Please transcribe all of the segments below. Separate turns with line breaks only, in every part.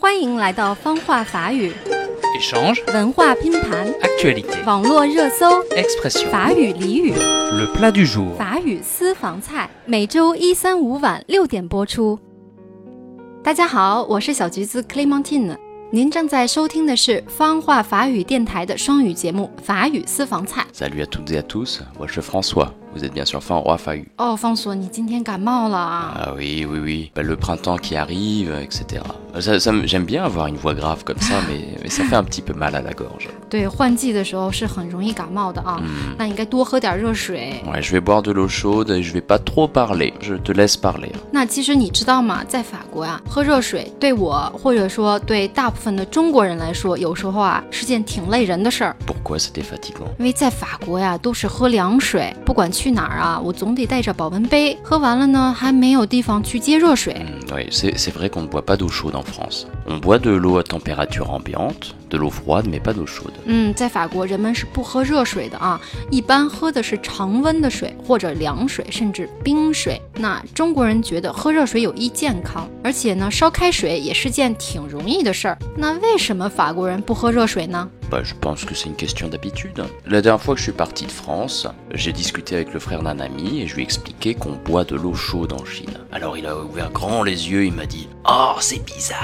欢迎来到方话法语
Échange,
文化拼盘、
actualité,
网络热搜、
expression,
法语俚语、
le plat du jour.
法语私房菜，每周一、三、五晚六点播出。大家好，我是小橘子 Clementine。您正在收听的是方话法语电台的双语节目《法语私房菜》。
Salut à toutes et à tous, je suis François. Vous êtes bien sûr fin roi Fahu.
哦，方所，你今天感冒了啊？
Ah oui, oui, oui. Bah, le printemps qui arrive, etc. Ça, ça me- J'aime bien avoir une voix grave comme ça, mais, mais ça fait un petit peu mal à la gorge.
对，换季的时候是很容易感冒的啊。那应该多喝点热水。
Ouais, je vais boire de l'eau chaude et je vais pas trop parler. Je te laisse parler.
那其实你知道吗？在法国呀、喝热水对我或者说对大部分的中国人来说，有时候啊是件挺累人的事儿。
Pourquoi c'était fatigant
因为在法国呀，都是喝凉水，不管 去哪儿啊，我总得带着保温杯。喝完了呢，还没有地方去接热水。
嗯，对 c'est c'est vrai qu'on ne boit pas d'eau chaude en France. On boit de l'eau à température ambiante, de l'eau froide, mais pas d'eau chaude.
嗯，在法国人们是不喝热水的啊，一般喝的是常温的水或者凉水，甚至冰水。那中国人觉得喝热水有益健康，而且呢，烧开水也是件挺容易的事儿。那为什么法国人不喝热水呢？
Bah, je pense que c'est une question d'habitude. La dernière fois que je suis parti de France, j'ai discuté avec le frère d'un ami et je lui ai expliqué qu'on boit de l'eau chaude en Chine. Alors il a ouvert grand les yeux, il m'a dit 哦 cpiza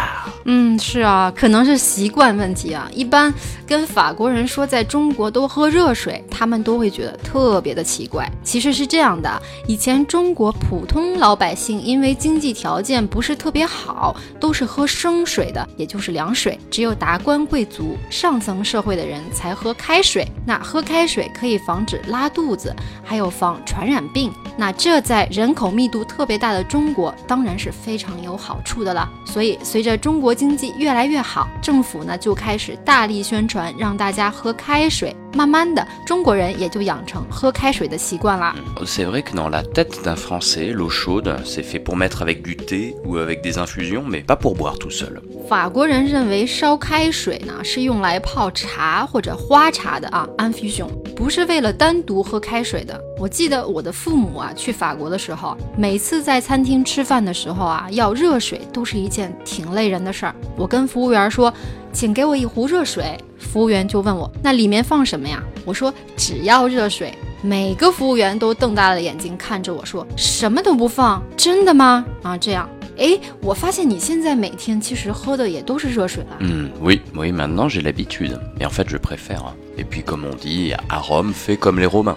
嗯，是啊，可能是习惯问题啊。一般跟法国人说在中国都喝热水，他们都会觉得特别的奇怪。其实是这样的，以前中国普通老百姓因为经济条件不是特别好，都是喝生水的，也就是凉水。只有达官贵族、上层社会的人才喝开水。那喝开水可以防止拉肚子，还有防传染病。那这在人口密度特别大的中国，当然是非常有好处的所以，随着中国经济越来越好，政府呢就开始大力宣传，让大家喝开水。慢慢的，中国人也就养成喝开水的习惯啦。
C'est vrai que dans la tête d'un Français, l'eau chaude, c'est fait pour mettre avec du thé ou avec des infusions, mais pas pour boire tout seul.
法国人认为烧开水呢是用来泡茶或者花茶的啊，，infusion，不是为了单独喝开水的。我记得我的父母啊去法国的时候，每次在餐厅吃饭的时候啊，要热水都是一件挺累人的事儿。我跟服务员说，请给我一壶热水，服务员就问我那里面放什么呀？我说只要热水。每个服务员都瞪大了眼睛看着我说：“什么都不放，真的吗？”啊，这样。哎，我发现你现在每天其实喝的也都是热水了。
嗯 oui, oui, maintenant j'ai l'habitude. Mais en fait, je préfère. Et puis, comme on dit, à Rome, fait comme les Romains.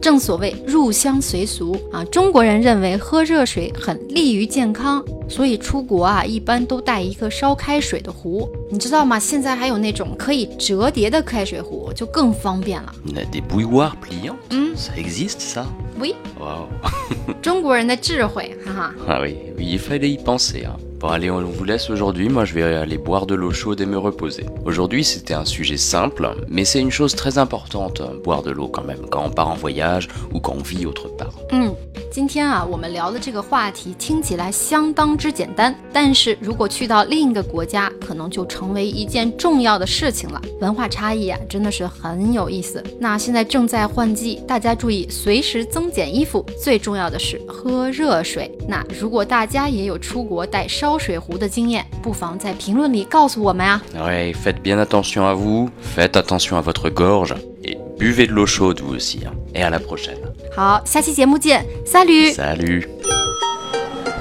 正所谓入乡随俗啊，中国人认为喝热水很利于健康，所以出国啊一般都带一个烧开水的壶，你知道吗？现在还有那种可以折叠的开水壶，就更方便了。
Des bouilloirs pliants？
嗯
，ça existe ça？oui？
中国人的智慧，哈哈。
Ah oui，il fallait y penser. Allez, on vous laisse aujourd'hui, moi je vais aller boire de l'eau chaude et me reposer. Aujourd'hui c'était un sujet simple, mais c'est une chose très importante, hein, boire de l'eau quand même, quand on part en voyage ou quand on vit autre part.
嗯，今天啊，我们聊的这个话题听起来相当之简单，但是如果去到另一个国家，可能就成为一件重要的事情了。文化差异啊，真的是很有意思。那现在正在换季，大家注意随时增减衣服，最重要的是喝热水。那如果大家也有出国带烧水壶的经验，不妨在评论里告诉我们啊。
Buvez de l'eau chaude vous aussi. hein. Et à la prochaine.
好，下期节目见，撒驴。
Salut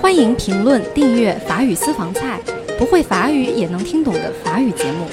欢迎评论、订阅法语私房菜，不会法语也能听懂的法语节目。